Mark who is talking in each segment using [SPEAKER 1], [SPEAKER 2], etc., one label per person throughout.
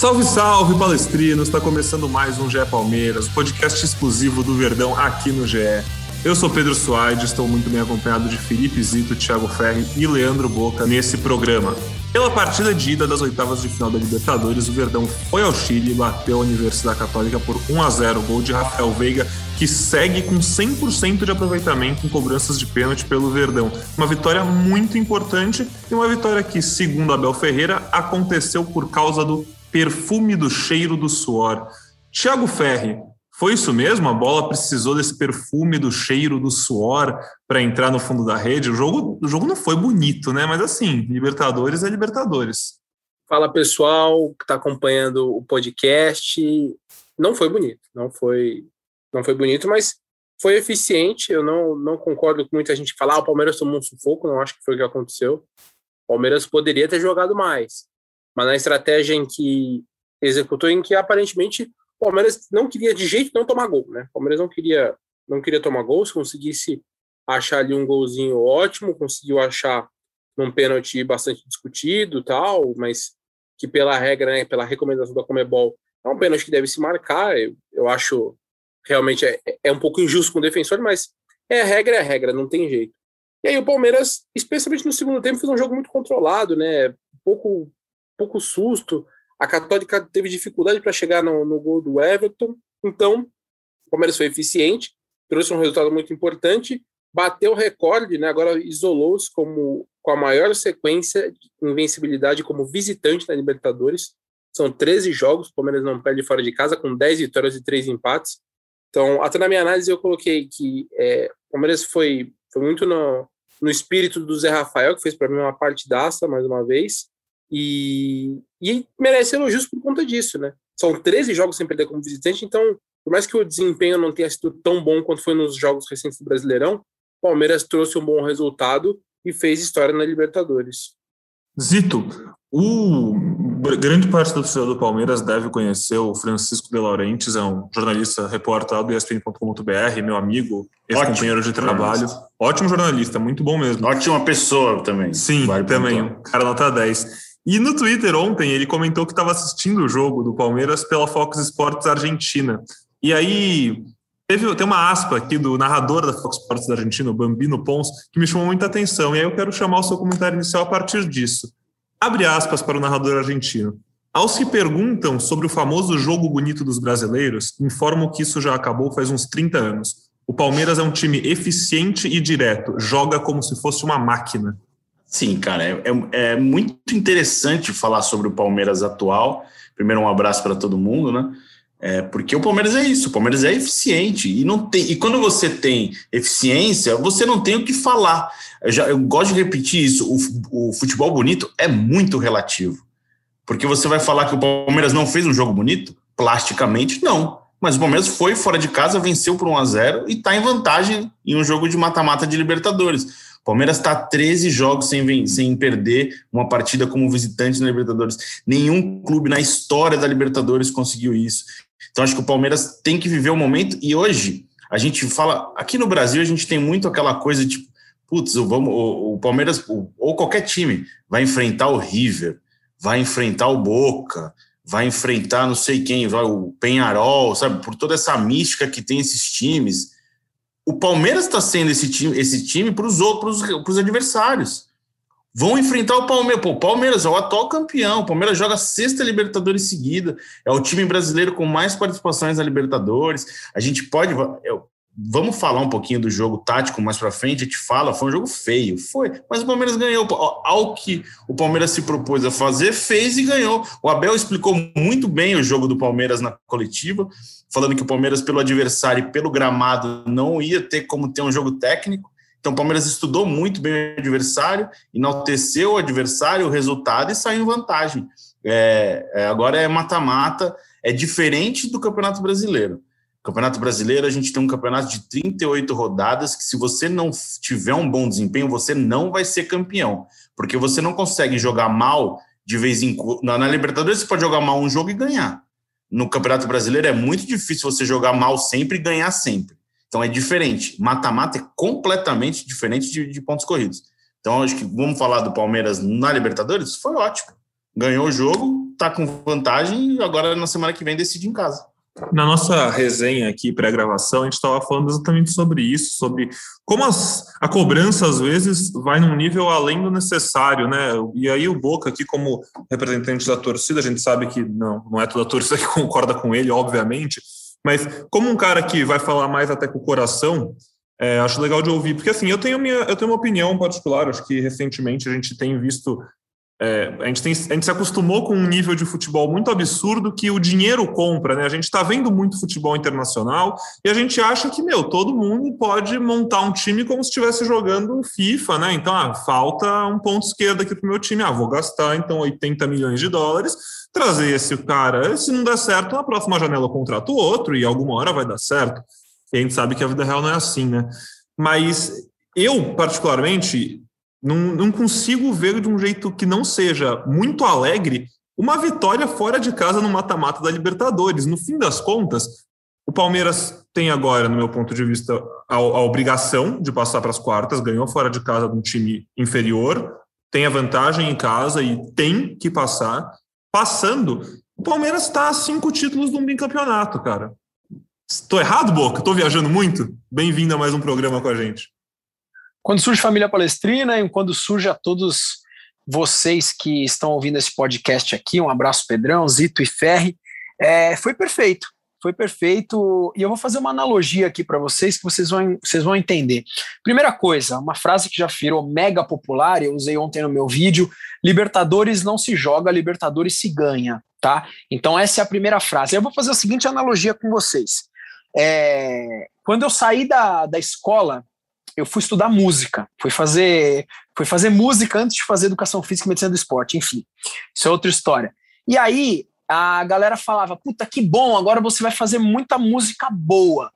[SPEAKER 1] Salve, salve, palestrinos! Está começando mais um GE Palmeiras, podcast exclusivo do Verdão aqui no GE. Eu sou Pedro Suaide, estou muito bem acompanhado de Felipe Zito, Thiago Ferri e Leandro Boca nesse programa. Pela partida de ida das oitavas de final da Libertadores, o Verdão foi ao Chile e bateu a Universidade Católica por 1 a 0 gol de Rafael Veiga, que segue com 100% de aproveitamento em cobranças de pênalti pelo Verdão. Uma vitória muito importante e uma vitória que, segundo Abel Ferreira, aconteceu por causa do perfume do cheiro do suor. Thiago Ferri, foi isso mesmo? A bola precisou desse perfume do cheiro do suor para entrar no fundo da rede? O jogo, o jogo não foi bonito, né? Mas assim, Libertadores é Libertadores.
[SPEAKER 2] Fala pessoal que está acompanhando o podcast. Não foi bonito, não foi, não foi bonito, mas foi eficiente. Eu não, não concordo com muita gente falar ah, o Palmeiras tomou um sufoco, não acho que foi o que aconteceu. O Palmeiras poderia ter jogado mais, mas na estratégia em que executou, em que aparentemente o Palmeiras não queria de jeito não tomar gol, né? O Palmeiras não queria, não queria tomar gol, se conseguisse achar ali um golzinho ótimo, conseguiu achar num pênalti bastante discutido tal, mas que pela regra, né, pela recomendação da Comebol, é um pênalti que deve se marcar, eu, eu acho realmente é, é um pouco injusto com o defensor, mas é a regra, é regra, não tem jeito. E aí o Palmeiras, especialmente no segundo tempo, fez um jogo muito controlado, né, pouco, pouco susto, a Católica teve dificuldade para chegar no, no, gol do Everton, então o Palmeiras foi eficiente, trouxe um resultado muito importante, bateu o recorde, né, agora isolou-se como com a maior sequência de invencibilidade como visitante na Libertadores. São 13 jogos, o Palmeiras não perde fora de casa, com 10 vitórias e 3 empates. Então, até na minha análise, eu coloquei que é, o Palmeiras foi, foi muito no, no espírito do Zé Rafael, que fez para mim uma partidaça, mais uma vez. E, e merece elogios por conta disso, né? São 13 jogos sem perder como visitante, então, por mais que o desempenho não tenha sido tão bom quanto foi nos jogos recentes do Brasileirão, o Palmeiras trouxe um bom resultado e fez história na Libertadores.
[SPEAKER 1] Zito, o grande parte do torcedor do Palmeiras deve conhecer o Francisco de Laurentiis, é um jornalista, repórter do ESPN.com.br, meu amigo, ex-companheiro de trabalho. Ótimo jornalista, muito bom mesmo.
[SPEAKER 3] Ótima pessoa também.
[SPEAKER 1] Sim, vale também, cara nota 10. E no Twitter ontem ele comentou que estava assistindo o jogo do Palmeiras pela Fox Sports Argentina. E aí teve, tem uma aspa aqui do narrador da Fox Sports da Argentina, o Bambino Pons, que me chamou muita atenção. E aí eu quero chamar o seu comentário inicial a partir disso. Abre aspas para o narrador argentino. Aos que perguntam sobre o famoso jogo bonito dos brasileiros, informam que isso já acabou faz uns 30 anos. O Palmeiras é um time eficiente e direto, joga como se fosse uma máquina.
[SPEAKER 3] Sim, cara, é, é, é, muito interessante falar sobre o Palmeiras atual. Primeiro, um abraço para todo mundo, né? É, porque o Palmeiras é isso, o Palmeiras é eficiente e não tem. E quando você tem eficiência, você não tem o que falar. Eu, já, eu gosto de repetir isso. O, o futebol bonito é muito relativo, porque você vai falar que o Palmeiras não fez um jogo bonito, plasticamente não. Mas o Palmeiras foi fora de casa, venceu por 1 a 0 e está em vantagem em um jogo de mata-mata de Libertadores. Palmeiras está 13 jogos sem, sem perder uma partida como visitante na Libertadores. Nenhum clube na história da Libertadores conseguiu isso. Então acho que o Palmeiras tem que viver o momento e hoje a gente fala aqui no Brasil a gente tem muito aquela coisa tipo putz, vamos, o, o Palmeiras ou qualquer time vai enfrentar o River, vai enfrentar o Boca, vai enfrentar não sei quem, vai o Penharol, sabe? Por toda essa mística que tem esses times o Palmeiras está sendo esse time, esse time para os outros, para os adversários. Vão enfrentar o Palmeiras. Pô, o Palmeiras é o atual campeão. O Palmeiras joga sexta Libertadores seguida. É o time brasileiro com mais participações na Libertadores. A gente pode. Eu, vamos falar um pouquinho do jogo tático mais para frente. A gente fala, foi um jogo feio. Foi. Mas o Palmeiras ganhou. Ao que o Palmeiras se propôs a fazer, fez e ganhou. O Abel explicou muito bem o jogo do Palmeiras na coletiva falando que o Palmeiras, pelo adversário e pelo gramado, não ia ter como ter um jogo técnico. Então, o Palmeiras estudou muito bem o adversário, enalteceu o adversário, o resultado e saiu em vantagem. É, é, agora é mata-mata. é diferente do Campeonato Brasileiro. Campeonato Brasileiro, a gente tem um campeonato de 38 rodadas que, se você não tiver um bom desempenho, você não vai ser campeão. Porque você não consegue jogar mal de vez em quando. Na Libertadores, você pode jogar mal um jogo e ganhar. No Campeonato Brasileiro, é muito difícil você jogar mal sempre e ganhar sempre. Então, é diferente. Mata-mata é completamente diferente de, de pontos corridos. Então, acho que vamos falar do Palmeiras na Libertadores? Foi ótimo. Ganhou o jogo, tá com vantagem e agora na semana que vem decide em casa.
[SPEAKER 1] Na nossa resenha aqui, pré-gravação, a gente estava falando exatamente sobre isso, sobre como as, a cobrança, às vezes, vai num nível além do necessário, né? E aí o Boca, aqui como representante da torcida, a gente sabe que não, não é toda a torcida que concorda com ele, obviamente, mas como um cara que vai falar mais até com o coração, é, acho legal de ouvir, porque assim, eu tenho, minha, eu tenho uma opinião particular, acho que recentemente a gente tem visto é, a, gente tem, a gente se acostumou com um nível de futebol muito absurdo que o dinheiro compra, né? A gente está vendo muito futebol internacional e a gente acha que, meu, todo mundo pode montar um time como se estivesse jogando FIFA, né? Então, ah, falta um ponto esquerdo aqui para o meu time, ah, vou gastar então 80 milhões de dólares, trazer esse cara, se não der certo, na próxima janela eu contrato outro e alguma hora vai dar certo. E a gente sabe que a vida real não é assim, né? Mas eu, particularmente, não, não consigo ver de um jeito que não seja muito alegre uma vitória fora de casa no mata-mata da Libertadores. No fim das contas, o Palmeiras tem agora, no meu ponto de vista, a, a obrigação de passar para as quartas, ganhou fora de casa de um time inferior, tem a vantagem em casa e tem que passar. Passando, o Palmeiras está a cinco títulos um bicampeonato, cara. Estou errado, Boca? Estou viajando muito? Bem-vindo a mais um programa com a gente.
[SPEAKER 4] Quando surge Família Palestrina e quando surge a todos vocês que estão ouvindo esse podcast aqui, um abraço Pedrão, Zito e Ferri, é, foi perfeito, foi perfeito e eu vou fazer uma analogia aqui para vocês que vocês vão, vocês vão entender. Primeira coisa, uma frase que já virou mega popular, eu usei ontem no meu vídeo, Libertadores não se joga, Libertadores se ganha, tá? Então essa é a primeira frase. Eu vou fazer a seguinte analogia com vocês. É, quando eu saí da, da escola, eu fui estudar música, fui fazer, fui fazer música antes de fazer educação física e medicina do esporte, enfim, isso é outra história. E aí a galera falava, puta que bom, agora você vai fazer muita música boa.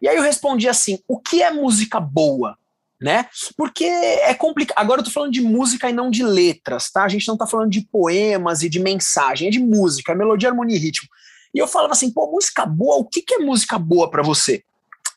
[SPEAKER 4] E aí eu respondi assim, o que é música boa? Né? Porque é complicado. Agora eu tô falando de música e não de letras, tá? A gente não tá falando de poemas e de mensagem, é de música, melodia, harmonia e ritmo. E eu falava assim, pô, música boa, o que, que é música boa para você?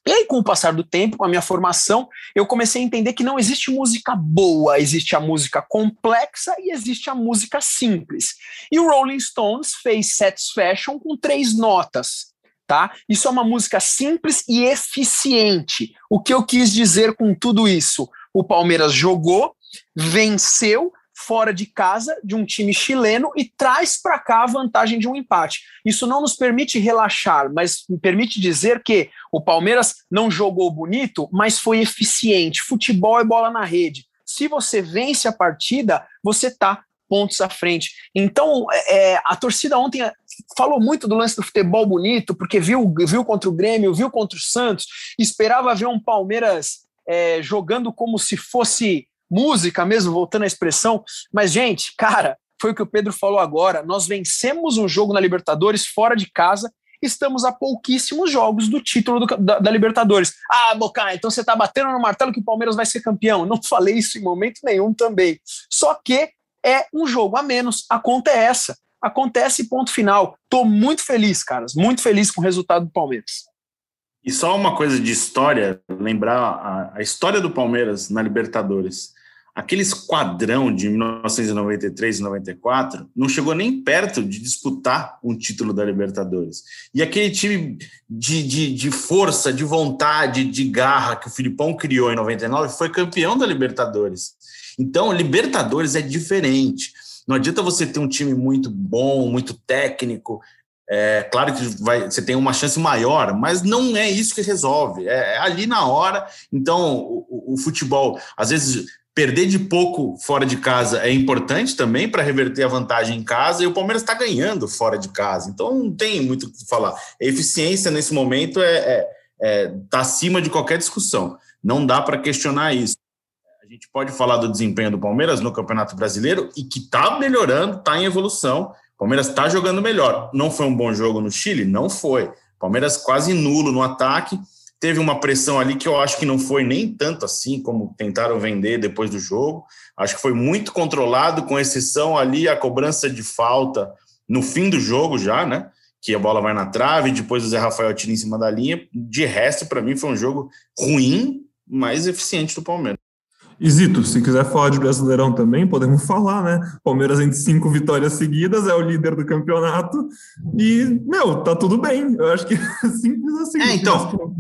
[SPEAKER 4] E aí, com o passar do tempo, com a minha formação, eu comecei a entender que não existe música boa, existe a música complexa e existe a música simples. E o Rolling Stones fez Satisfaction com três notas, tá? Isso é uma música simples e eficiente. O que eu quis dizer com tudo isso? O Palmeiras jogou, venceu, fora de casa de um time chileno e traz para cá a vantagem de um empate. Isso não nos permite relaxar, mas me permite dizer que o Palmeiras não jogou bonito, mas foi eficiente. Futebol é bola na rede. Se você vence a partida, você está pontos à frente. Então, é, é, a torcida ontem falou muito do lance do futebol bonito, porque viu, viu contra o Grêmio, viu contra o Santos, esperava ver um Palmeiras é, jogando como se fosse música mesmo, voltando à expressão. Mas, gente, cara, foi o que o Pedro falou agora. Nós vencemos um jogo na Libertadores fora de casa. Estamos a pouquíssimos jogos do título do, da, da, Libertadores. Ah, Boca, então você está batendo no martelo que o Palmeiras vai ser campeão. Não falei isso em momento nenhum também. Só que é um jogo a menos. A conta é essa. Acontece ponto final. Tô muito feliz, caras. Muito feliz com o resultado do Palmeiras.
[SPEAKER 3] E só uma coisa de história, lembrar a, a história do Palmeiras na Libertadores aquele esquadrão de 1993 e 94 não chegou nem perto de disputar um título da Libertadores. E aquele time de, de, de, força, de vontade, de garra que o Filipão criou em 99 foi campeão da Libertadores. Então, Libertadores é diferente. Não adianta você ter um time muito bom, muito técnico. É claro que vai, você tem uma chance maior, mas não é isso que resolve. É, é ali na hora. Então, o, o futebol, às vezes Perder de pouco fora de casa é importante também para reverter a vantagem em casa e o Palmeiras está ganhando fora de casa. Então não tem muito o que falar. A eficiência nesse momento é, é, é tá acima de qualquer discussão. Não dá para questionar isso. A gente pode falar do desempenho do Palmeiras no Campeonato Brasileiro e que está melhorando, está em evolução. Palmeiras está jogando melhor. Não foi um bom jogo no Chile? Não foi. Palmeiras quase nulo no ataque. Teve uma pressão ali que eu acho que não foi nem tanto assim como tentaram vender depois do jogo. Acho que foi muito controlado, com exceção ali a cobrança de falta no fim do jogo já, né? Que a bola vai na trave, depois o Zé Rafael tira em cima da linha. De resto, para mim, foi um jogo ruim, mas eficiente do Palmeiras.
[SPEAKER 1] Isito, se quiser falar de Brasileirão também, podemos falar, né? Palmeiras em cinco vitórias seguidas, é o líder do campeonato e, meu, tá tudo bem. Eu acho que é simples assim.
[SPEAKER 3] É, então,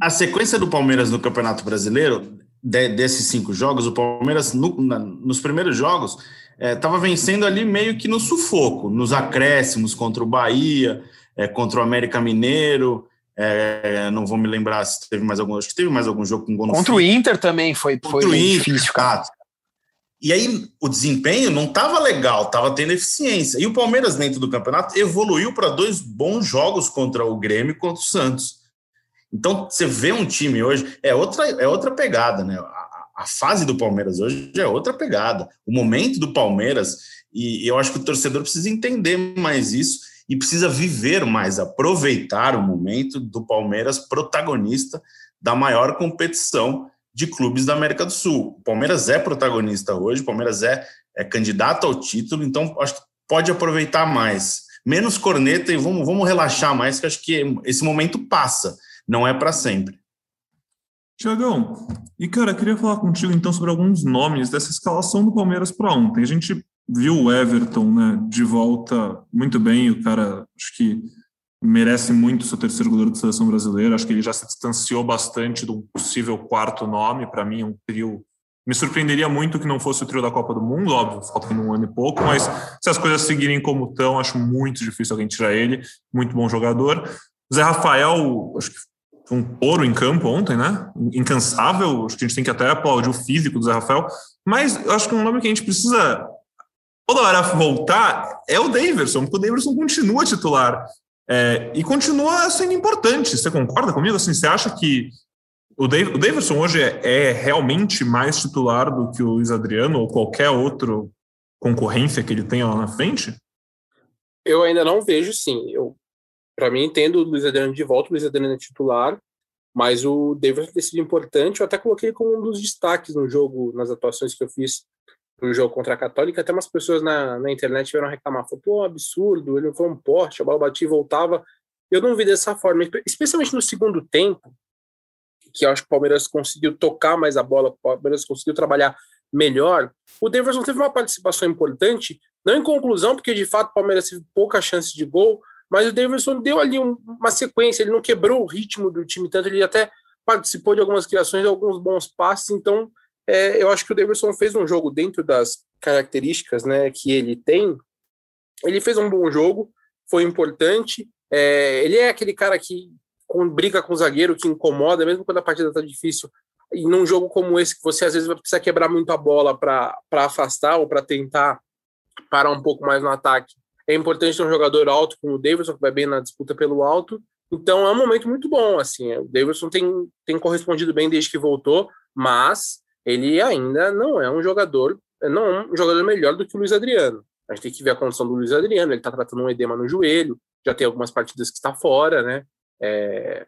[SPEAKER 3] a sequência do Palmeiras no Campeonato Brasileiro, de, desses cinco jogos, o Palmeiras, no, na, nos primeiros jogos, estava é, vencendo ali meio que no sufoco, nos acréscimos contra o Bahia, é, contra o América Mineiro, é, não vou me lembrar se teve mais algum. Acho que teve mais algum jogo com gol
[SPEAKER 4] Contra o Inter também foi, Contra foi o Inter, difícil, cara.
[SPEAKER 3] E aí o desempenho não estava legal, estava tendo eficiência. E o Palmeiras, dentro do campeonato, evoluiu para dois bons jogos contra o Grêmio e contra o Santos. Então, você vê um time hoje, é outra, é outra pegada, né? A, a fase do Palmeiras hoje é outra pegada. O momento do Palmeiras, e eu acho que o torcedor precisa entender mais isso e precisa viver mais, aproveitar o momento do Palmeiras protagonista da maior competição de clubes da América do Sul. O Palmeiras é protagonista hoje, o Palmeiras é, é candidato ao título, então acho que pode aproveitar mais. Menos corneta e vamos, vamos relaxar mais, que acho que esse momento passa, não é para sempre.
[SPEAKER 1] Tiagão, e cara, queria falar contigo então sobre alguns nomes dessa escalação do Palmeiras para ontem. A gente viu o Everton né, de volta muito bem, o cara acho que merece muito ser terceiro goleiro de seleção brasileira, acho que ele já se distanciou bastante do possível quarto nome, para mim um trio, me surpreenderia muito que não fosse o trio da Copa do Mundo, óbvio, falta um ano e pouco, mas se as coisas seguirem como estão, acho muito difícil alguém tirar ele, muito bom jogador. Zé Rafael, acho que foi um touro em campo ontem, né? Incansável, acho que a gente tem que até aplaudir o físico do Zé Rafael, mas acho que um nome que a gente precisa toda hora voltar é o Daverson, porque o Daverson continua titular é, e continua sendo importante. Você concorda comigo? Assim, você acha que o, Daverson hoje é, é, realmente mais titular do que o Luiz Adriano ou qualquer outro concorrência que ele tenha lá na frente?
[SPEAKER 2] Eu ainda não vejo, sim. Eu, para mim, entendo o Luiz Adriano de volta, o Luiz Adriano é titular, mas o Daverson tem sido importante. Eu até coloquei como um dos destaques no jogo, nas atuações que eu fiz no jogo contra a Católica, até umas pessoas na, na internet vieram reclamar, falou, pô, absurdo, ele foi um porte, a bola batia e voltava. Eu não vi dessa forma, especialmente no segundo tempo, que eu acho que o Palmeiras conseguiu tocar mais a bola, o Palmeiras conseguiu trabalhar melhor. O Davidson teve uma participação importante, não em conclusão, porque de fato o Palmeiras teve pouca chance de gol, mas o Davidson deu ali um, uma sequência, ele não quebrou o ritmo do time tanto, ele até participou de algumas criações, de alguns bons passes, então é, eu acho que o Davidson fez um jogo dentro das características né, que ele tem. Ele fez um bom jogo, foi importante. É, ele é aquele cara que com, briga com o zagueiro, que incomoda, mesmo quando a partida está difícil. E num jogo como esse, que você às vezes vai precisar quebrar muito a bola para afastar ou para tentar parar um pouco mais no ataque. É importante ter um jogador alto como o Davidson, que vai bem na disputa pelo alto. Então é um momento muito bom. assim O Davidson tem, tem correspondido bem desde que voltou, mas ele ainda não é um jogador, não é um jogador melhor do que o Luiz Adriano. A gente tem que ver a condição do Luiz Adriano, ele está tratando um edema no joelho, já tem algumas partidas que está fora, né? É,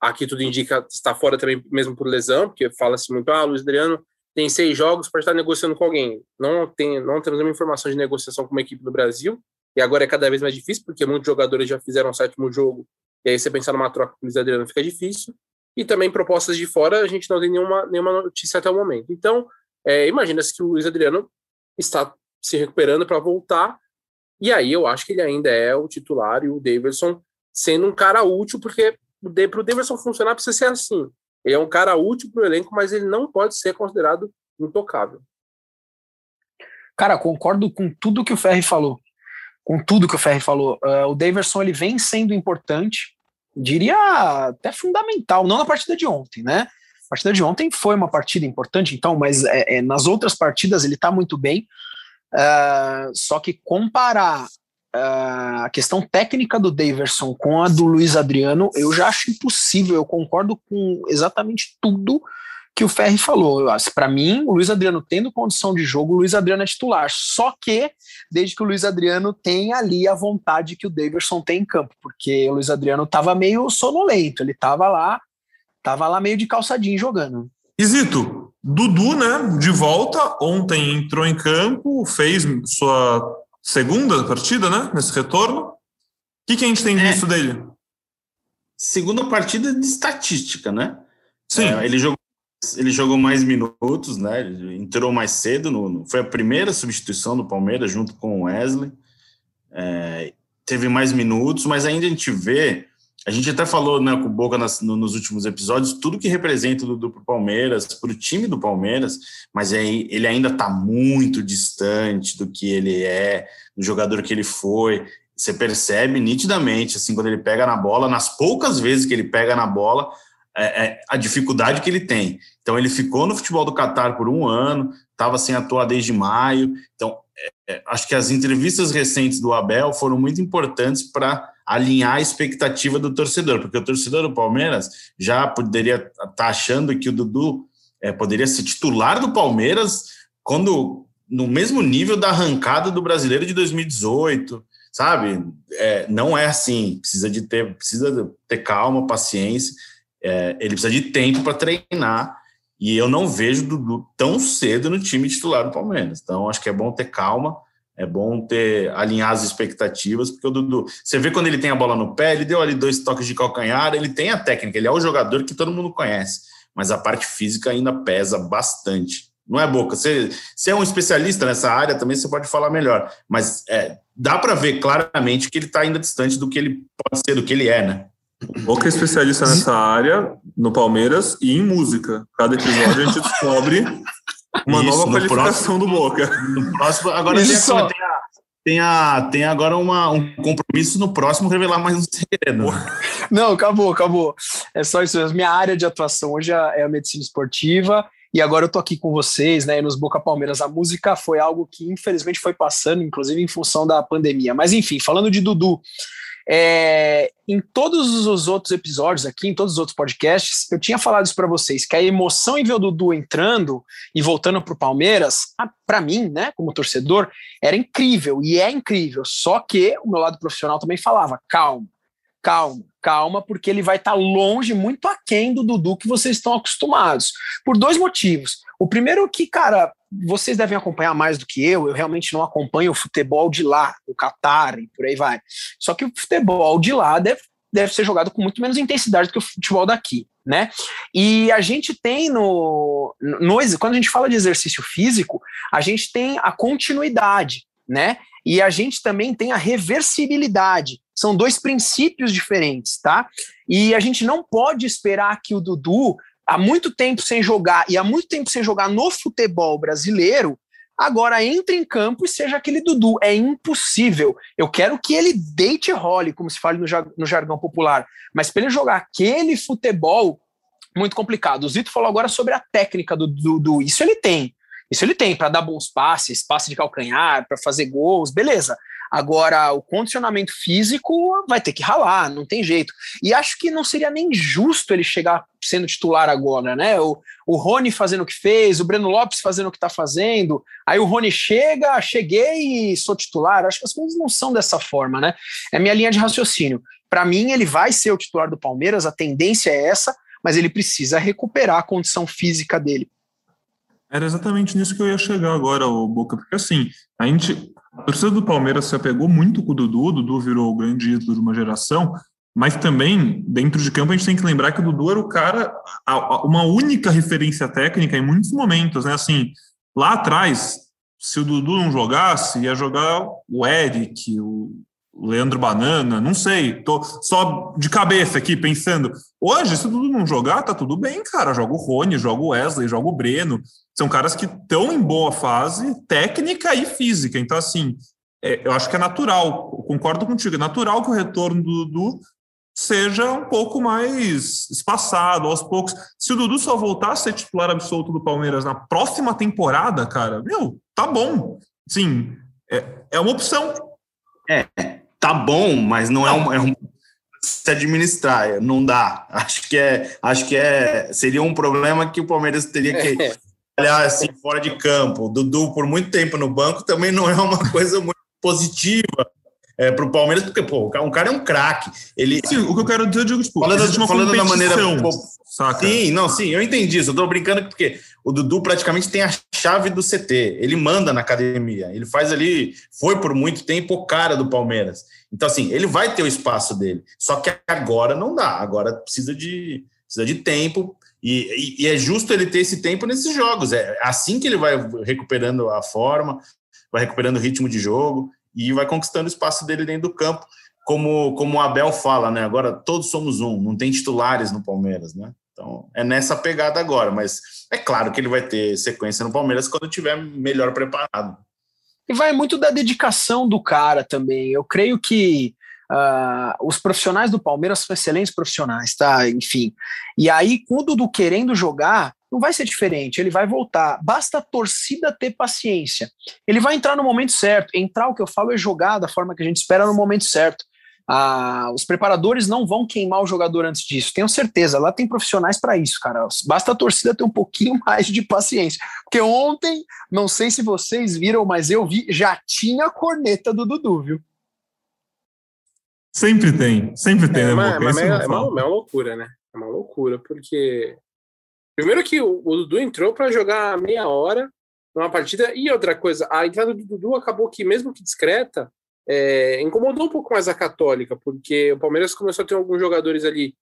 [SPEAKER 2] aqui tudo indica está fora também mesmo por lesão, porque fala-se muito, ah, Luiz Adriano tem seis jogos para estar negociando com alguém. Não, tem, não temos nenhuma informação de negociação com uma equipe do Brasil, e agora é cada vez mais difícil, porque muitos jogadores já fizeram o sétimo jogo, e aí você pensar numa troca com o Luiz Adriano fica difícil e também propostas de fora, a gente não tem nenhuma, nenhuma notícia até o momento. Então, é, imagina-se que o Luiz Adriano está se recuperando para voltar, e aí eu acho que ele ainda é o titular e o Davidson sendo um cara útil, porque para o Davidson funcionar precisa ser assim. Ele é um cara útil para o elenco, mas ele não pode ser considerado intocável.
[SPEAKER 4] Cara, concordo com tudo que o Ferri falou. Com tudo que o Ferri falou. Uh, o Davidson ele vem sendo importante diria até fundamental, não na partida de ontem, né? A partida de ontem foi uma partida importante, então, mas é, é, nas outras partidas ele está muito bem. Uh, só que comparar uh, a questão técnica do Daverson com a do Luiz Adriano, eu já acho impossível. Eu concordo com exatamente tudo que o Ferri falou. Para mim, o Luiz Adriano tendo condição de jogo, o Luiz Adriano é titular. Só que, desde que o Luiz Adriano tem ali a vontade que o Davidson tem em campo, porque o Luiz Adriano estava meio sonolento, ele estava lá, tava lá meio de calçadinho jogando.
[SPEAKER 1] Isito, Dudu, né, de volta, ontem entrou em campo, fez sua segunda partida, né, nesse retorno. O que, que a gente tem é. visto dele?
[SPEAKER 3] Segunda partida de estatística, né?
[SPEAKER 1] Sim.
[SPEAKER 3] É, ele jogou ele jogou mais minutos, né? Ele entrou mais cedo. No, foi a primeira substituição do Palmeiras junto com o Wesley. É, teve mais minutos, mas ainda a gente vê. A gente até falou né, com o Boca nas, no, nos últimos episódios tudo que representa do, do Palmeiras, para o time do Palmeiras, mas aí ele ainda está muito distante do que ele é, do jogador que ele foi. Você percebe nitidamente, assim, quando ele pega na bola, nas poucas vezes que ele pega na bola, é, é, a dificuldade que ele tem. Então, ele ficou no futebol do Catar por um ano, estava sem atuar desde maio. Então, é, é, acho que as entrevistas recentes do Abel foram muito importantes para alinhar a expectativa do torcedor, porque o torcedor do Palmeiras já poderia estar tá achando que o Dudu é, poderia ser titular do Palmeiras quando no mesmo nível da arrancada do brasileiro de 2018, sabe? É, não é assim. Precisa de ter, precisa ter calma, paciência. É, ele precisa de tempo para treinar e eu não vejo Dudu tão cedo no time titular do Palmeiras. Então, acho que é bom ter calma, é bom ter alinhar as expectativas, porque o Dudu, você vê quando ele tem a bola no pé, ele deu ali dois toques de calcanhar, ele tem a técnica, ele é o jogador que todo mundo conhece, mas a parte física ainda pesa bastante. Não é boca. Você, você é um especialista nessa área, também você pode falar melhor, mas é, dá para ver claramente que ele está ainda distante do que ele pode ser, do que ele é, né?
[SPEAKER 1] Boca é especialista nessa área, no Palmeiras e em música. Cada episódio a gente descobre uma Isso, nova qualificação próximo, do Boca.
[SPEAKER 3] No próximo, agora tem, só... tem, a, tem, a, tem agora uma, um compromisso no próximo revelar mais um segredo.
[SPEAKER 4] Não, acabou, acabou. É só isso mesmo. Minha área de atuação hoje é a medicina esportiva. E agora eu tô aqui com vocês, né, nos Boca Palmeiras. A música foi algo que infelizmente foi passando, inclusive em função da pandemia. Mas enfim, falando de Dudu, é, em todos os outros episódios aqui, em todos os outros podcasts, eu tinha falado isso para vocês, que a emoção em ver o Dudu entrando e voltando para o Palmeiras, para mim, né, como torcedor, era incrível e é incrível. Só que o meu lado profissional também falava: calma, calma, calma, porque ele vai estar tá longe, muito aquém do Dudu que vocês estão acostumados. Por dois motivos. O primeiro é que, cara, vocês devem acompanhar mais do que eu, eu realmente não acompanho o futebol de lá, o Qatar e por aí vai. Só que o futebol de lá deve, deve ser jogado com muito menos intensidade do que o futebol daqui, né? E a gente tem no, no quando a gente fala de exercício físico, a gente tem a continuidade, né? E a gente também tem a reversibilidade. São dois princípios diferentes, tá? E a gente não pode esperar que o Dudu há muito tempo sem jogar e há muito tempo sem jogar no futebol brasileiro, agora entre em campo e seja aquele Dudu. É impossível. Eu quero que ele deite role, como se fala no, no jargão popular. Mas para ele jogar aquele futebol, muito complicado. O Zito falou agora sobre a técnica do Dudu. Isso ele tem. Isso ele tem para dar bons passes, passe de calcanhar, para fazer gols, beleza. Agora, o condicionamento físico vai ter que ralar, não tem jeito. E acho que não seria nem justo ele chegar sendo titular agora, né? O, o Rony fazendo o que fez, o Breno Lopes fazendo o que está fazendo. Aí o Rony chega, cheguei e sou titular. Acho que as coisas não são dessa forma, né? É minha linha de raciocínio. Para mim, ele vai ser o titular do Palmeiras, a tendência é essa, mas ele precisa recuperar a condição física dele.
[SPEAKER 1] Era exatamente nisso que eu ia chegar agora, Boca, porque assim, a gente, a torcida do Palmeiras se apegou muito com o Dudu, o Dudu virou o grande ídolo de uma geração, mas também, dentro de campo, a gente tem que lembrar que o Dudu era o cara, uma única referência técnica em muitos momentos, né? Assim, lá atrás, se o Dudu não jogasse, ia jogar o Eric, o Leandro Banana, não sei, tô só de cabeça aqui pensando. Hoje, se o Dudu não jogar, tá tudo bem, cara. Joga o Rony, joga o Wesley, joga o Breno são caras que estão em boa fase técnica e física. Então, assim, é, eu acho que é natural, concordo contigo, é natural que o retorno do Dudu seja um pouco mais espaçado, aos poucos. Se o Dudu só voltar a ser titular absoluto do Palmeiras na próxima temporada, cara, meu, tá bom. Sim, é, é uma opção.
[SPEAKER 3] É, tá bom, mas não é, um, é um se administrar. Não dá. Acho que é, acho que é, seria um problema que o Palmeiras teria que olhar assim fora de campo. O Dudu por muito tempo no banco também não é uma coisa muito positiva é, para o Palmeiras, porque pô, um cara é um craque. Ele,
[SPEAKER 1] sim, o que eu quero dizer, eu digo, tipo,
[SPEAKER 3] falando, falando da maneira. Saca? Sim, não, sim, eu entendi isso. Eu tô brincando porque o Dudu praticamente tem a chave do CT. Ele manda na academia. Ele faz ali, foi por muito tempo o cara do Palmeiras. Então, assim, ele vai ter o espaço dele. Só que agora não dá. Agora precisa de, precisa de tempo. E, e, e é justo ele ter esse tempo nesses jogos. É assim que ele vai recuperando a forma, vai recuperando o ritmo de jogo e vai conquistando o espaço dele dentro do campo. Como, como o Abel fala, né? Agora todos somos um, não tem titulares no Palmeiras, né? Então, é nessa pegada agora, mas é claro que ele vai ter sequência no Palmeiras quando estiver melhor preparado.
[SPEAKER 4] E vai muito da dedicação do cara também. Eu creio que uh, os profissionais do Palmeiras são excelentes profissionais, tá? Enfim. E aí, com o Dudu querendo jogar, não vai ser diferente, ele vai voltar. Basta a torcida ter paciência. Ele vai entrar no momento certo. Entrar, o que eu falo, é jogar da forma que a gente espera no momento certo. Ah, os preparadores não vão queimar o jogador antes disso, tenho certeza. Lá tem profissionais para isso, cara. Basta a torcida ter um pouquinho mais de paciência. Porque ontem, não sei se vocês viram, mas eu vi, já tinha a corneta do Dudu, viu?
[SPEAKER 1] Sempre tem, sempre tem,
[SPEAKER 2] é,
[SPEAKER 1] né,
[SPEAKER 2] mas, mas é, é, uma, é, uma, loucura, né? É uma loucura, porque. Primeiro que o, o Dudu entrou para jogar meia hora numa partida, e outra coisa, a entrada do Dudu acabou que, mesmo que discreta, é, incomodou um pouco mais a Católica, porque o Palmeiras começou a ter alguns jogadores ali.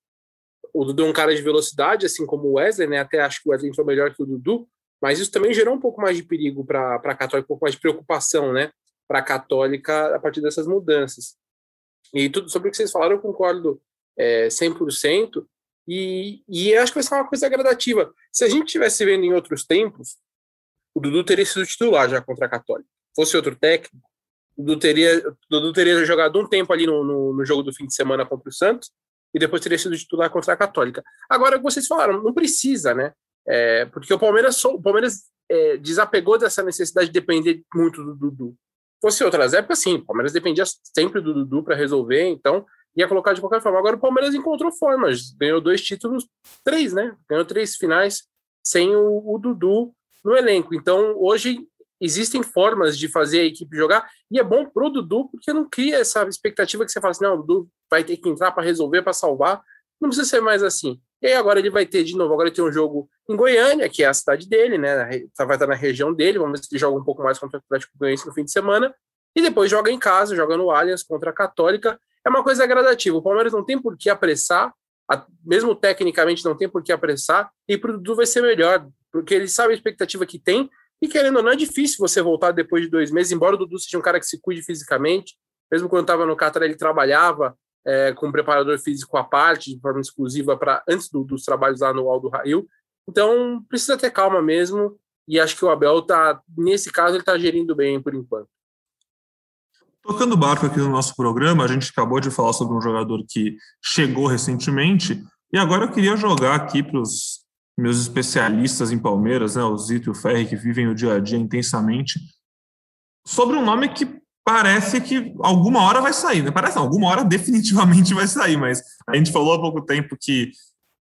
[SPEAKER 2] O Dudu é um cara de velocidade, assim como o Wesley, né? Até acho que o Wesley entrou melhor que o Dudu, mas isso também gerou um pouco mais de perigo para a Católica, um pouco mais de preocupação, né? Para a Católica a partir dessas mudanças. E tudo sobre o que vocês falaram, eu concordo é, 100%. E, e acho que vai ser uma coisa gradativa. Se a gente estivesse vendo em outros tempos, o Dudu teria sido titular já contra a Católica. Fosse outro técnico, Dudu teria, teria jogado um tempo ali no, no, no, jogo do fim de semana contra o Santos e depois teria sido titular contra a Católica. Agora, vocês falaram, não precisa, né? É, porque o Palmeiras, o Palmeiras é, desapegou dessa necessidade de depender muito do Dudu. Fosse outras épocas, sim, o Palmeiras dependia sempre do Dudu para resolver, então ia colocar de qualquer forma. Agora o Palmeiras encontrou formas, ganhou dois títulos, três, né? Ganhou três finais sem o, o Dudu no elenco. Então, hoje existem formas de fazer a equipe jogar, e é bom pro Dudu, porque não cria essa expectativa que você fala assim, não, o Dudu vai ter que entrar para resolver, para salvar, não precisa ser mais assim. E aí agora ele vai ter de novo, agora ele tem um jogo em Goiânia, que é a cidade dele, né, tá, vai estar na região dele, vamos ver se ele joga um pouco mais contra o Atlético Goianiense no fim de semana, e depois joga em casa, joga no Allianz contra a Católica, é uma coisa gradativa, o Palmeiras não tem por que apressar, mesmo tecnicamente não tem por que apressar, e pro Dudu vai ser melhor, porque ele sabe a expectativa que tem, e querendo ou não, é difícil você voltar depois de dois meses, embora o Dudu seja um cara que se cuide fisicamente. Mesmo quando estava no Qatar, ele trabalhava é, com um preparador físico à parte, de forma exclusiva, para antes do, dos trabalhos lá no Aldo Rail. Então, precisa ter calma mesmo. E acho que o Abel tá, nesse caso, ele está gerindo bem por enquanto.
[SPEAKER 1] Tocando barco aqui no nosso programa, a gente acabou de falar sobre um jogador que chegou recentemente, e agora eu queria jogar aqui para os meus especialistas em Palmeiras, né, o Zito e o Ferri, que vivem o dia a dia intensamente, sobre um nome que parece que alguma hora vai sair, né? Parece alguma hora definitivamente vai sair, mas a gente falou há pouco tempo que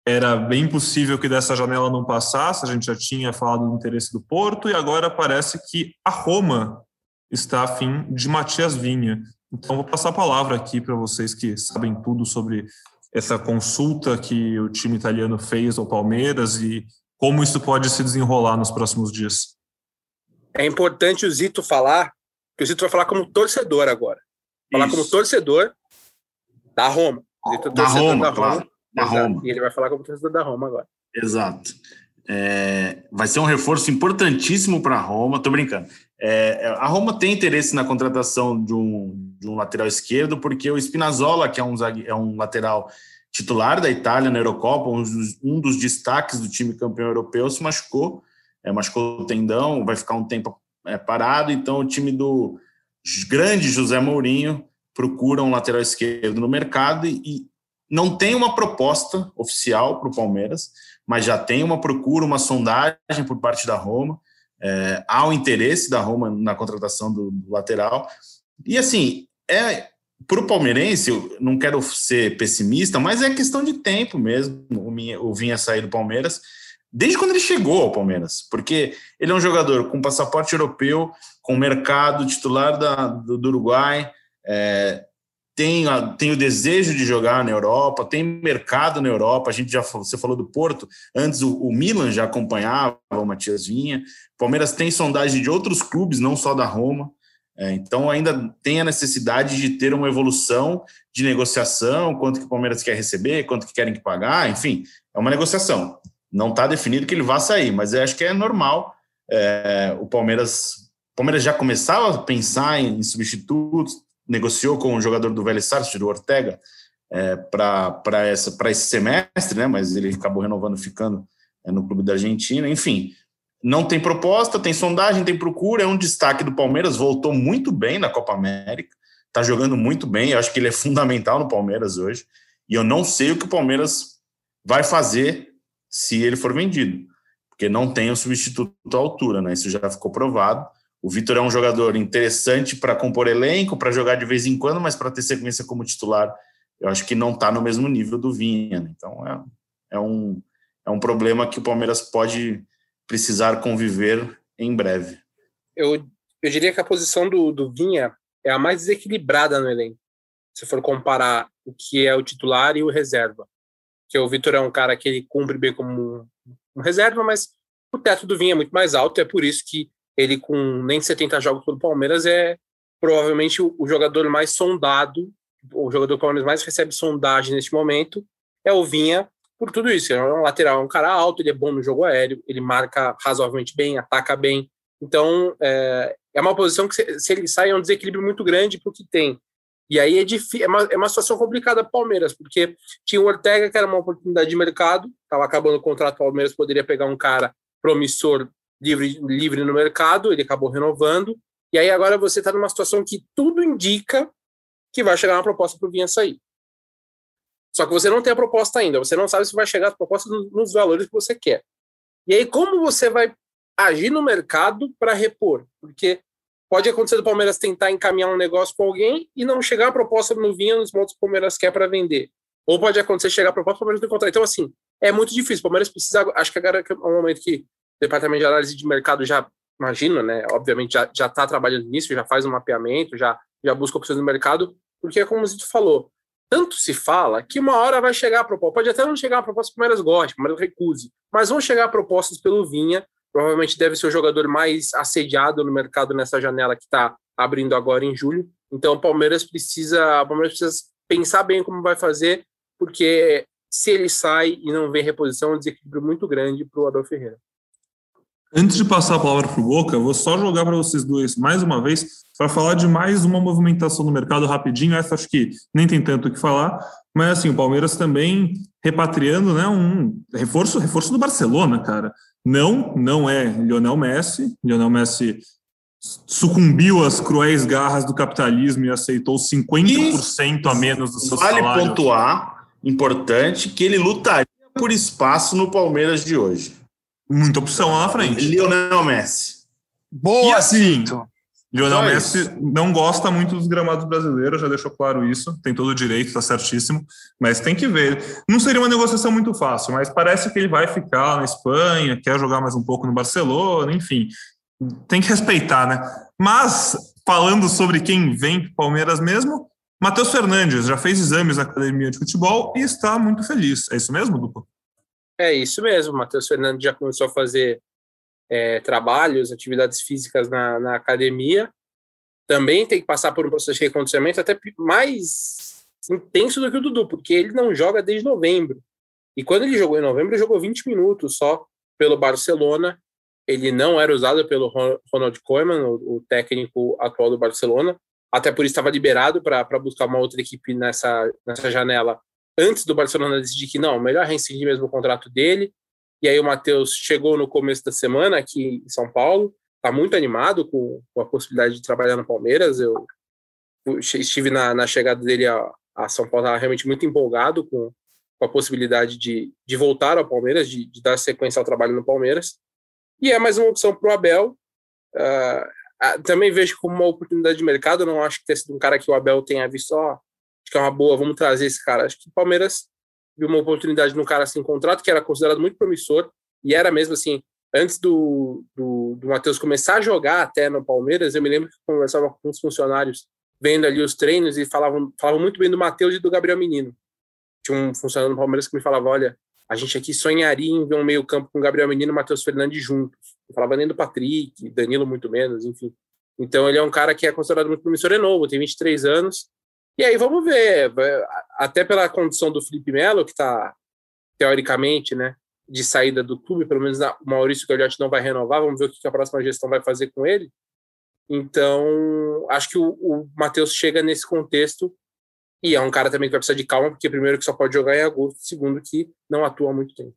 [SPEAKER 1] era bem possível que dessa janela não passasse, a gente já tinha falado do interesse do Porto, e agora parece que a Roma está a fim de Matias Vinha. Então, vou passar a palavra aqui para vocês que sabem tudo sobre essa consulta que o time italiano fez ao Palmeiras e como isso pode se desenrolar nos próximos dias?
[SPEAKER 2] É importante o Zito falar, que o Zito vai falar como torcedor agora. Falar isso. como torcedor da Roma.
[SPEAKER 3] Zito, da, Roma, da Roma, claro. Da
[SPEAKER 2] Roma. E ele vai falar como torcedor da Roma agora.
[SPEAKER 3] Exato. É, vai ser um reforço importantíssimo para a Roma. Tô brincando. É, a Roma tem interesse na contratação de um, de um lateral esquerdo, porque o Spinazzola, que é um, é um lateral titular da Itália na Eurocopa, um dos, um dos destaques do time campeão europeu, se machucou, é, machucou o tendão, vai ficar um tempo é, parado. Então, o time do grande José Mourinho procura um lateral esquerdo no mercado e, e não tem uma proposta oficial para o Palmeiras, mas já tem uma procura, uma sondagem por parte da Roma. É, há o interesse da Roma na contratação do, do, lateral. E assim, é para o palmeirense, não quero ser pessimista, mas é questão de tempo mesmo o Vinha sair do Palmeiras, desde quando ele chegou ao Palmeiras, porque ele é um jogador com passaporte europeu, com mercado titular da, do, do Uruguai, é, tem, a, tem o desejo de jogar na Europa, tem mercado na Europa. A gente já você falou do Porto, antes o, o Milan já acompanhava o Matias Vinha. Palmeiras tem sondagem de outros clubes, não só da Roma. É, então ainda tem a necessidade de ter uma evolução de negociação, quanto que o Palmeiras quer receber, quanto que querem que pagar, enfim, é uma negociação. Não está definido que ele vá sair, mas eu acho que é normal. É, o Palmeiras, o Palmeiras já começava a pensar em, em substitutos, negociou com o jogador do Vélez Sarsfield, o Ortega, é, para esse semestre, né? Mas ele acabou renovando, ficando é, no clube da Argentina. Enfim, não tem proposta, tem sondagem, tem procura. É um destaque do Palmeiras, voltou muito bem na Copa América, está jogando muito bem. Eu acho que ele é fundamental no Palmeiras hoje. E eu não sei o que o Palmeiras vai fazer se ele for vendido, porque não tem o substituto à altura, né? Isso já ficou provado. O Vitor é um jogador interessante para compor elenco, para jogar de vez em quando, mas para ter sequência como titular, eu acho que não está no mesmo nível do Vinha. Né? Então é, é, um, é um problema que o Palmeiras pode precisar conviver em breve.
[SPEAKER 2] Eu, eu diria que a posição do, do Vinha é a mais desequilibrada no elenco, se for comparar o que é o titular e o reserva. Que o Vitor é um cara que ele cumpre bem como um, um reserva, mas o teto do Vinha é muito mais alto, é por isso que ele com nem 70 jogos pelo Palmeiras é provavelmente o, o jogador mais sondado, o jogador do Palmeiras mais recebe sondagem neste momento, é o Vinha, por tudo isso. É um lateral, é um cara alto, ele é bom no jogo aéreo, ele marca razoavelmente bem, ataca bem. Então, é, é uma posição que, se, se ele sai, é um desequilíbrio muito grande para o que tem. E aí é, difícil, é, uma, é uma situação complicada para o Palmeiras, porque tinha o Ortega, que era uma oportunidade de mercado, estava acabando o contrato, o Palmeiras poderia pegar um cara promissor livre, livre no mercado, ele acabou renovando, e aí agora você está numa situação que tudo indica que vai chegar uma proposta para o Vinha sair. Só que você não tem a proposta ainda, você não sabe se vai chegar a proposta nos valores que você quer. E aí, como você vai agir no mercado para repor? Porque pode acontecer do Palmeiras tentar encaminhar um negócio com alguém e não chegar a proposta no Vinha nos modos que o Palmeiras quer para vender. Ou pode acontecer chegar a proposta o Palmeiras não encontrar. Então, assim, é muito difícil. O Palmeiras precisa. Acho que agora é um momento que departamento de análise de mercado já imagina, né? Obviamente já está trabalhando nisso, já faz um mapeamento, já já busca opções no mercado, porque como o Zito falou, tanto se fala que uma hora vai chegar a proposta. Pode até não chegar a proposta que o Palmeiras goste, o Palmeiras recuse, mas vão chegar propostas pelo Vinha. Provavelmente deve ser o jogador mais assediado no mercado nessa janela que está abrindo agora em julho. Então o Palmeiras precisa, o Palmeiras precisa pensar bem como vai fazer, porque se ele sai e não vem reposição, é um desequilíbrio muito grande para o Abel Ferreira.
[SPEAKER 1] Antes de passar a palavra para o Boca, vou só jogar para vocês dois mais uma vez para falar de mais uma movimentação no mercado rapidinho. Essa acho que nem tem tanto o que falar, mas assim, o Palmeiras também repatriando, né, um reforço, reforço do Barcelona, cara. Não, não é Lionel Messi. Lionel Messi sucumbiu às cruéis garras do capitalismo e aceitou 50% a menos do seu
[SPEAKER 3] vale
[SPEAKER 1] salário.
[SPEAKER 3] Vale pontuar, importante, que ele lutaria por espaço no Palmeiras de hoje.
[SPEAKER 1] Muita opção lá na frente.
[SPEAKER 3] Lionel Messi.
[SPEAKER 1] Boa, e assim, Lionel Messi não gosta muito dos gramados brasileiros, já deixou claro isso, tem todo o direito, está certíssimo, mas tem que ver. Não seria uma negociação muito fácil, mas parece que ele vai ficar na Espanha, quer jogar mais um pouco no Barcelona, enfim, tem que respeitar, né? Mas, falando sobre quem vem para Palmeiras mesmo, Matheus Fernandes já fez exames na academia de futebol e está muito feliz. É isso mesmo, Duplo?
[SPEAKER 2] É isso mesmo, o Matheus Fernandes já começou a fazer é, trabalhos, atividades físicas na, na academia. Também tem que passar por um processo de recondicionamento até mais intenso do que o Dudu, porque ele não joga desde novembro. E quando ele jogou em novembro, ele jogou 20 minutos só pelo Barcelona. Ele não era usado pelo Ronald Koeman, o, técnico atual do Barcelona. Até por isso estava liberado para buscar uma outra equipe nessa, nessa janela antes do Barcelona decidir que não, melhor rescindir mesmo o contrato dele. E aí o Matheus chegou no começo da semana aqui em São Paulo, está muito animado com, com, a possibilidade de trabalhar no Palmeiras. Eu, estive na, na, chegada dele a, a São Paulo, estava realmente muito empolgado com, com a possibilidade de, de voltar ao Palmeiras, de, de, dar sequência ao trabalho no Palmeiras. E é mais uma opção para o Abel. Uh, também vejo como uma oportunidade de mercado. Não acho que tenha sido um cara que o Abel tenha visto, ó, acho que é uma boa, vamos trazer esse cara. Acho que o Palmeiras viu uma oportunidade no cara assim, contrato que era considerado muito promissor e era mesmo assim. Antes do, do, do Matheus começar a jogar até no Palmeiras, eu me lembro que conversava com os funcionários vendo ali os treinos e falavam, falavam muito bem do Matheus e do Gabriel Menino. Tinha um funcionário no Palmeiras que me falava: olha, a gente aqui sonharia em ver um meio-campo com Gabriel Menino e Matheus Fernandes juntos. Não falava nem do Patrick, Danilo muito menos, enfim. Então ele é um cara que é considerado muito promissor, é novo, tem 23 anos. E aí vamos ver, até pela condição do Felipe Melo, que está teoricamente, né, de saída do clube, pelo menos o Maurício Gagliotti não vai renovar, vamos ver o que a próxima gestão vai fazer com ele. Então, acho que o, o Matheus chega nesse contexto e é um cara também que vai precisar de calma, porque primeiro que só pode jogar em agosto, segundo que não atua há muito tempo.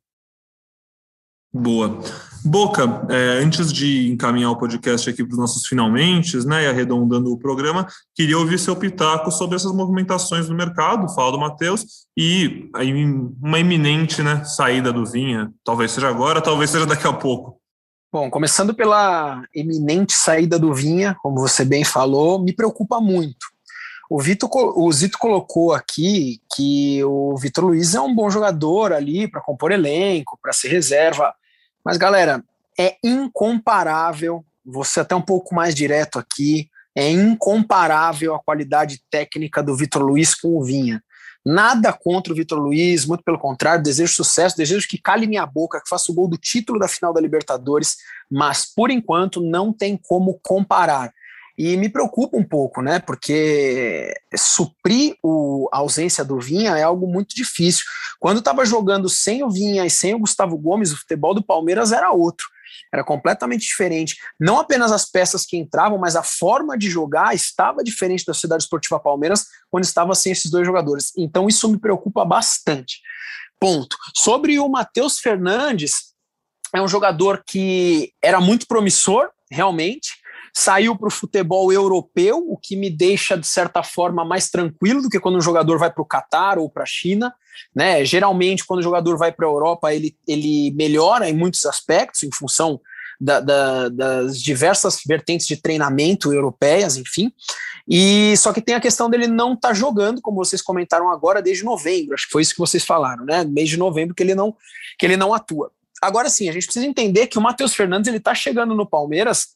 [SPEAKER 1] Boa. Boca, é, antes de encaminhar o podcast aqui para os nossos finalmente, né, e arredondando o programa, queria ouvir seu pitaco sobre essas movimentações no mercado, fala do Matheus, e aí uma iminente né, saída do Vinha, talvez seja agora, talvez seja daqui a pouco.
[SPEAKER 4] Bom, começando pela eminente saída do Vinha, como você bem falou, me preocupa muito. O, Vitor, o Zito colocou aqui que o Vitor Luiz é um bom jogador ali para compor elenco, para ser reserva. Mas, galera, é incomparável, você até um pouco mais direto aqui, é incomparável a qualidade técnica do Vitor Luiz com o Vinha. Nada contra o Vitor Luiz, muito pelo contrário, desejo sucesso, desejo que cale minha boca, que faça o gol do título da final da Libertadores, mas por enquanto não tem como comparar. E me preocupa um pouco, né? Porque suprir o, a ausência do Vinha é algo muito difícil. Quando estava jogando sem o Vinha e sem o Gustavo Gomes, o futebol do Palmeiras era outro. Era completamente diferente. Não apenas as peças que entravam, mas a forma de jogar estava diferente da Cidade Esportiva Palmeiras quando estava sem esses dois jogadores. Então isso me preocupa bastante. Ponto. Sobre o Matheus Fernandes, é um jogador que era muito promissor, realmente, saiu para o futebol europeu, o que me deixa, de certa forma, mais tranquilo do que quando um jogador vai para o Catar ou para a China. Né? Geralmente, quando o jogador vai para a Europa, ele, ele melhora em muitos aspectos, em função da, da, das diversas vertentes de treinamento europeias, enfim. E só que tem a questão dele não estar tá jogando, como vocês comentaram agora, desde novembro. Acho que foi isso que vocês falaram, né? Mês de novembro que ele não que ele não atua. Agora sim, a gente precisa entender que o Matheus Fernandes ele está chegando no Palmeiras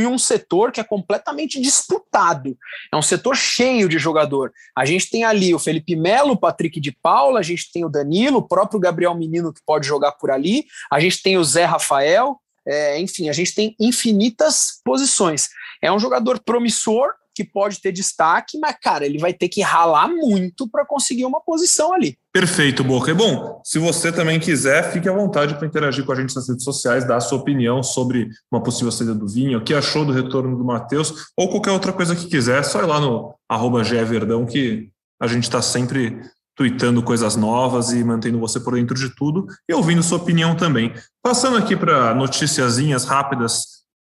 [SPEAKER 4] em um setor que é completamente disputado. É um setor cheio de jogador. A gente tem ali o Felipe Melo, o Patrick de Paula, a gente tem o Danilo, o próprio Gabriel Menino que pode jogar por ali, a gente tem o Zé Rafael, é, enfim, a gente tem infinitas posições. É um jogador promissor que pode ter destaque, mas, cara, ele vai ter que ralar muito para conseguir uma posição ali.
[SPEAKER 1] Perfeito, Boca. E bom, se você também quiser, fique à vontade para interagir com a gente nas redes sociais, dar a sua opinião sobre uma possível saída do Vinho, o que achou do retorno do Matheus, ou qualquer outra coisa que quiser, só ir lá no arroba Verdão, que a gente está sempre tweetando coisas novas e mantendo você por dentro de tudo e ouvindo sua opinião também. Passando aqui para noticiazinhas rápidas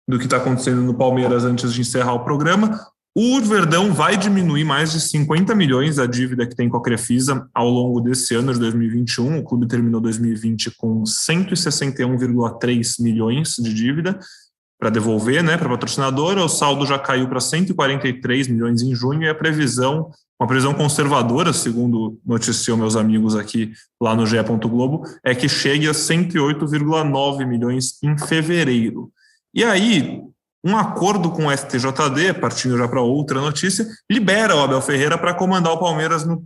[SPEAKER 1] do que está acontecendo no Palmeiras antes de encerrar o programa. O Verdão vai diminuir mais de 50 milhões a dívida que tem com a Crefisa ao longo desse ano de 2021. O clube terminou 2020 com 161,3 milhões de dívida para devolver né, para patrocinador. O saldo já caiu para 143 milhões em junho e a previsão, uma previsão conservadora, segundo noticiou meus amigos aqui lá no GE. Globo, é que chegue a 108,9 milhões em fevereiro. E aí, um acordo com o STJD, partindo já para outra notícia, libera o Abel Ferreira para comandar o Palmeiras no,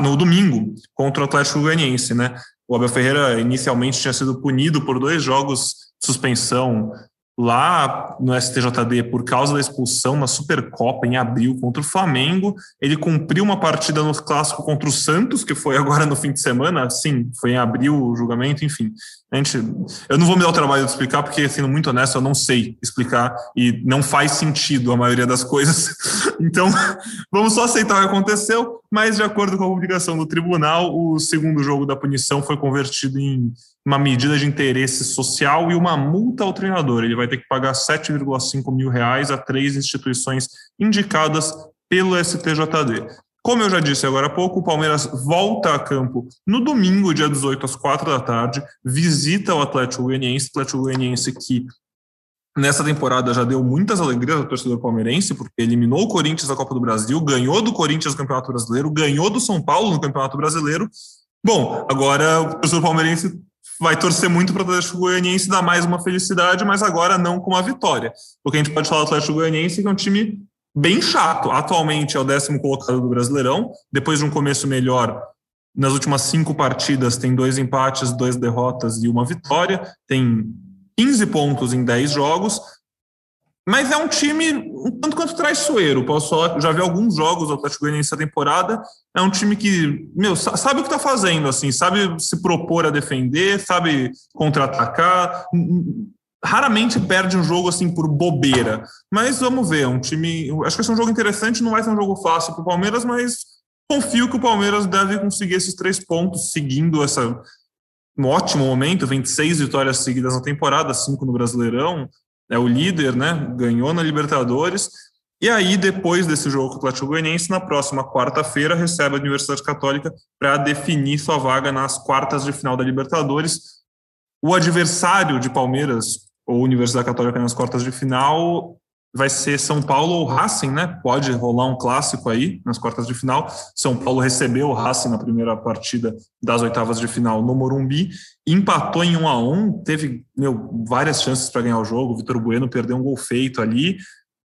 [SPEAKER 1] no domingo contra o Atlético Goianiense, né? O Abel Ferreira inicialmente tinha sido punido por dois jogos de suspensão lá no STJD por causa da expulsão na Supercopa em abril contra o Flamengo. Ele cumpriu uma partida no clássico contra o Santos, que foi agora no fim de semana, sim, foi em abril o julgamento, enfim. A gente, eu não vou me dar o trabalho de explicar, porque, sendo muito honesto, eu não sei explicar e não faz sentido a maioria das coisas. Então, vamos só aceitar o que aconteceu, mas, de acordo com a publicação do tribunal, o segundo jogo da punição foi convertido em uma medida de interesse social e uma multa ao treinador. Ele vai ter que pagar 7,5 mil reais a três instituições indicadas pelo STJD. Como eu já disse agora há pouco, o Palmeiras volta a campo no domingo, dia 18, às 4 da tarde, visita o Atlético Goianiense, Atlético Goianiense que nessa temporada já deu muitas alegrias ao torcedor palmeirense, porque eliminou o Corinthians da Copa do Brasil, ganhou do Corinthians no Campeonato Brasileiro, ganhou do São Paulo no Campeonato Brasileiro. Bom, agora o torcedor palmeirense vai torcer muito para o Atlético Goianiense dar mais uma felicidade, mas agora não com uma vitória. Porque a gente pode falar do Atlético Goianiense, que é um time bem chato. Atualmente é o décimo colocado do Brasileirão, depois de um começo melhor. Nas últimas cinco partidas, tem dois empates, duas derrotas e uma vitória. Tem 15 pontos em 10 jogos, mas é um time um tanto quanto traiçoeiro. Posso falar, já vi alguns jogos do Atlético Goianiense essa temporada. É um time que, meu, sabe o que está fazendo, assim, sabe se propor a defender, sabe contra-atacar. Raramente perde um jogo assim por bobeira. Mas vamos ver, um time. Acho que vai ser um jogo interessante, não vai ser um jogo fácil para o Palmeiras, mas confio que o Palmeiras deve conseguir esses três pontos seguindo essa um ótimo momento, 26 vitórias seguidas na temporada, cinco no Brasileirão, é o líder, né? Ganhou na Libertadores. E aí, depois desse jogo com o Atlético Goianiense, na próxima quarta-feira, recebe a Universidade Católica para definir sua vaga nas quartas de final da Libertadores. O adversário de Palmeiras, ou Universidade Católica nas quartas de final, vai ser São Paulo ou Racing, né? Pode rolar um clássico aí nas quartas de final. São Paulo recebeu o Racing na primeira partida das oitavas de final no Morumbi, empatou em 1 a 1, teve meu, várias chances para ganhar o jogo. Vitor Bueno perdeu um gol feito ali,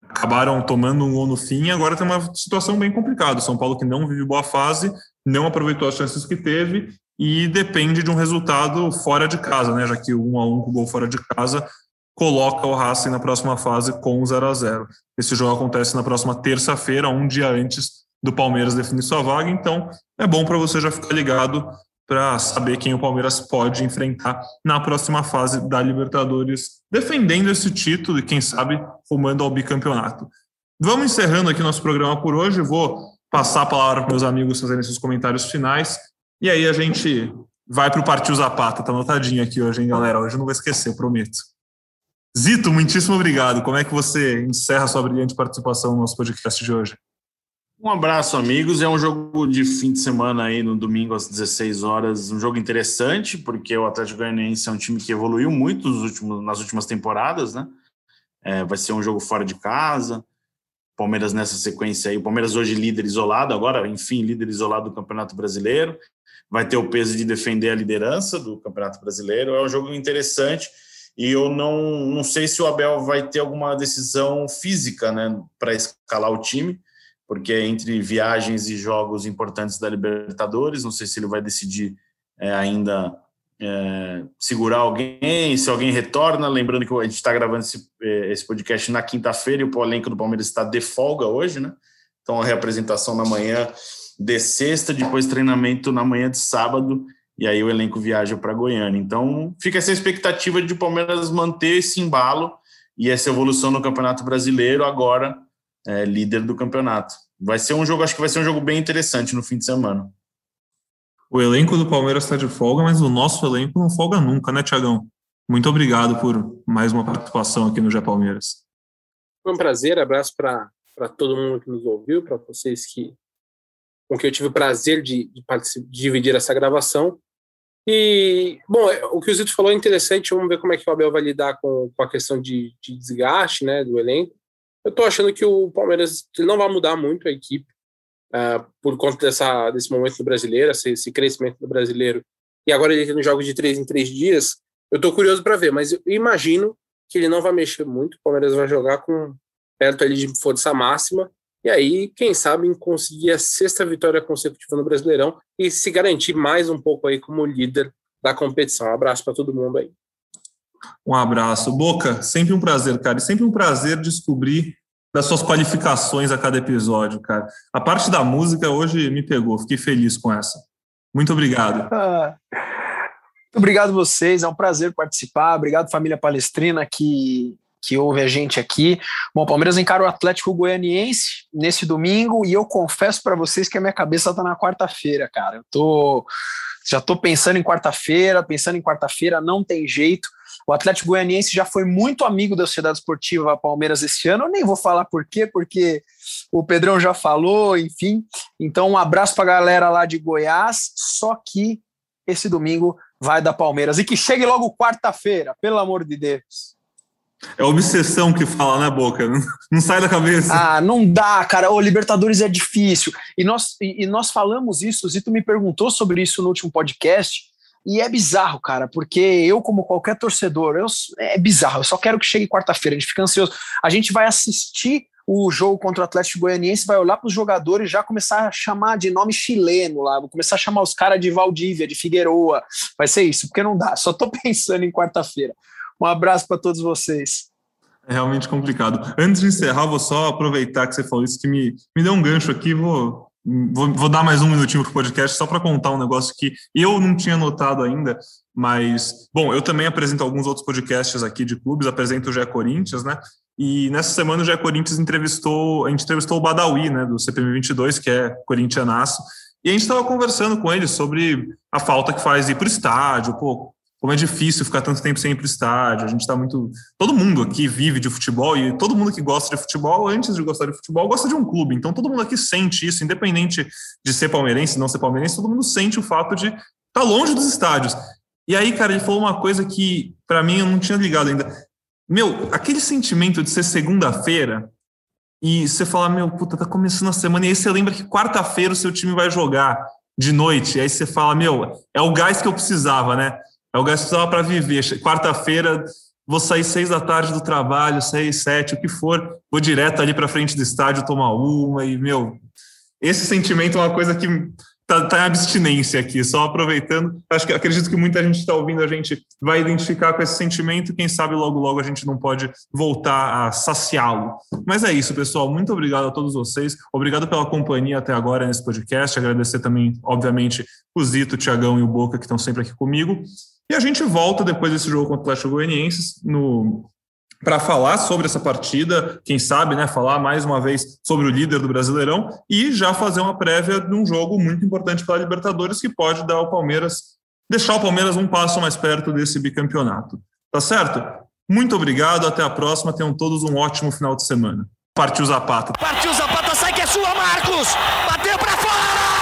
[SPEAKER 1] acabaram tomando um gol no fim. Agora tem uma situação bem complicada. São Paulo que não vive boa fase, não aproveitou as chances que teve e depende de um resultado fora de casa, né? Já que o 1 a 1 com o gol fora de casa coloca o Racing na próxima fase com 0 a 0 Esse jogo acontece na próxima terça-feira, um dia antes do Palmeiras definir sua vaga, então é bom para você já ficar ligado para saber quem o Palmeiras pode enfrentar na próxima fase da Libertadores, defendendo esse título e, quem sabe, rumando ao bicampeonato. Vamos encerrando aqui nosso programa por hoje. Vou passar a palavra para meus amigos fazerem seus comentários finais. E aí a gente vai para o Partiu Zapata. Tá anotadinho aqui hoje, hein, galera? Hoje eu não vou esquecer, prometo. Zito, muitíssimo obrigado. Como é que você encerra sua brilhante participação no nosso podcast de hoje?
[SPEAKER 3] Um abraço, amigos. É um jogo de fim de semana aí no domingo às 16 horas. Um jogo interessante, porque o Atlético Goianiense é um time que evoluiu muito últimos, nas últimas temporadas, né? É, vai ser um jogo fora de casa. Palmeiras nessa sequência aí. O Palmeiras hoje líder isolado, agora, enfim, líder isolado do Campeonato Brasileiro. Vai ter o peso de defender a liderança do Campeonato Brasileiro. É um jogo interessante e eu não, não sei se o Abel vai ter alguma decisão física né, para escalar o time, porque é entre viagens e jogos importantes da Libertadores, não sei se ele vai decidir é, ainda é, segurar alguém, se alguém retorna. Lembrando que a gente está gravando esse, é, esse podcast na quinta-feira e o elenco do Palmeiras está de folga hoje, né? Então a reapresentação na manhã de sexta, depois treinamento na manhã de sábado e aí o elenco viaja para Goiânia. Então fica essa expectativa de o Palmeiras manter esse embalo e essa evolução no Campeonato Brasileiro, agora é, líder do campeonato. Vai ser um jogo, acho que vai ser um jogo bem interessante no fim de semana.
[SPEAKER 1] O elenco do Palmeiras está de folga, mas o nosso elenco não folga nunca, né, Tiagão? Muito obrigado por mais uma participação aqui no Gé Palmeiras.
[SPEAKER 2] Foi um prazer, abraço para todo mundo que nos ouviu, para vocês que com quem eu tive o prazer de, de, de dividir essa gravação. E, bom, o que o Zito falou é interessante, vamos ver como é que o Abel vai lidar com, com a questão de, de desgaste né, do elenco. Eu estou achando que o Palmeiras não vai mudar muito a equipe uh, por conta dessa, desse momento do brasileiro, esse, esse crescimento do brasileiro. E agora ele tem um jogo de três em três dias. Eu estou curioso para ver, mas eu imagino que ele não vai mexer muito. O Palmeiras vai jogar com perto ali de força máxima e aí, quem sabe, conseguir a sexta vitória consecutiva no Brasileirão e se garantir mais um pouco aí como líder da competição. Um abraço para todo mundo aí.
[SPEAKER 1] Um abraço. Boca, sempre um prazer, cara. E sempre um prazer descobrir das suas qualificações a cada episódio, cara. A parte da música hoje me pegou, fiquei feliz com essa. Muito obrigado.
[SPEAKER 4] Ah, muito obrigado vocês, é um prazer participar. Obrigado, família palestrina, que que ouve a gente aqui. Bom, o Palmeiras encara o Atlético Goianiense nesse domingo e eu confesso para vocês que a minha cabeça está na quarta-feira, cara. Eu tô já estou pensando em quarta-feira, pensando em quarta-feira, não tem jeito. O Atlético Goianiense já foi muito amigo da Sociedade Esportiva Palmeiras esse ano. Eu nem vou falar por quê, porque o Pedrão já falou, enfim. Então, um abraço para a galera lá de Goiás. Só que esse domingo vai da Palmeiras. E que chegue logo quarta-feira, pelo amor de Deus.
[SPEAKER 1] É obsessão que fala na boca, não, não, sai da cabeça.
[SPEAKER 4] Ah, não dá, cara. O Libertadores é difícil. E nós, e, e nós falamos isso, o Zito me perguntou sobre isso no último podcast. E é bizarro, cara, porque eu, como qualquer torcedor, eu, é bizarro. Eu só quero que chegue quarta-feira. A gente fica ansioso. A gente vai assistir o jogo contra o Atlético Goianiense, vai olhar para os jogadores já começar a chamar de nome chileno lá, vou começar a chamar os caras de Valdívia, de Figueroa. Vai ser isso, porque não dá. Só estou pensando em quarta-feira. Um abraço para todos vocês.
[SPEAKER 1] É realmente complicado. Antes de encerrar, vou só aproveitar que você falou isso, que me, me deu um gancho aqui, vou, vou, vou dar mais um minutinho para o podcast só para contar um negócio que eu não tinha notado ainda, mas, bom, eu também apresento alguns outros podcasts aqui de clubes, apresento o GE Corinthians, né? E nessa semana o GE Corinthians entrevistou, a gente entrevistou o Badawi, né, do CPM 22, que é corintianaço, e a gente estava conversando com ele sobre a falta que faz ir para o estádio, pô, como é difícil ficar tanto tempo sem ir para o estádio. A gente está muito. Todo mundo aqui vive de futebol e todo mundo que gosta de futebol, antes de gostar de futebol, gosta de um clube. Então todo mundo aqui sente isso, independente de ser palmeirense, não ser palmeirense, todo mundo sente o fato de estar tá longe dos estádios. E aí, cara, ele falou uma coisa que para mim eu não tinha ligado ainda. Meu, aquele sentimento de ser segunda-feira e você falar, meu, puta, tá começando a semana, e aí você lembra que quarta-feira o seu time vai jogar de noite, e aí você fala, meu, é o gás que eu precisava, né? É o gasto que para viver. Quarta-feira vou sair seis da tarde do trabalho, seis, sete, o que for, vou direto ali para frente do estádio tomar uma e, meu, esse sentimento é uma coisa que tá, tá em abstinência aqui, só aproveitando. Acho que acredito que muita gente está ouvindo, a gente vai identificar com esse sentimento, quem sabe logo, logo a gente não pode voltar a saciá-lo. Mas é isso, pessoal. Muito obrigado a todos vocês. Obrigado pela companhia até agora nesse podcast. Agradecer também, obviamente, o Zito, o Tiagão e o Boca, que estão sempre aqui comigo. E a gente volta depois desse jogo contra o Atlético Goianiense no para falar sobre essa partida, quem sabe, né, falar mais uma vez sobre o líder do Brasileirão e já fazer uma prévia de um jogo muito importante para a Libertadores que pode dar ao Palmeiras, deixar o Palmeiras um passo mais perto desse bicampeonato. Tá certo? Muito obrigado, até a próxima, tenham todos um ótimo final de semana. Partiu Zapata.
[SPEAKER 5] Partiu Zapata, sai que é sua, Marcos! Bateu para fora!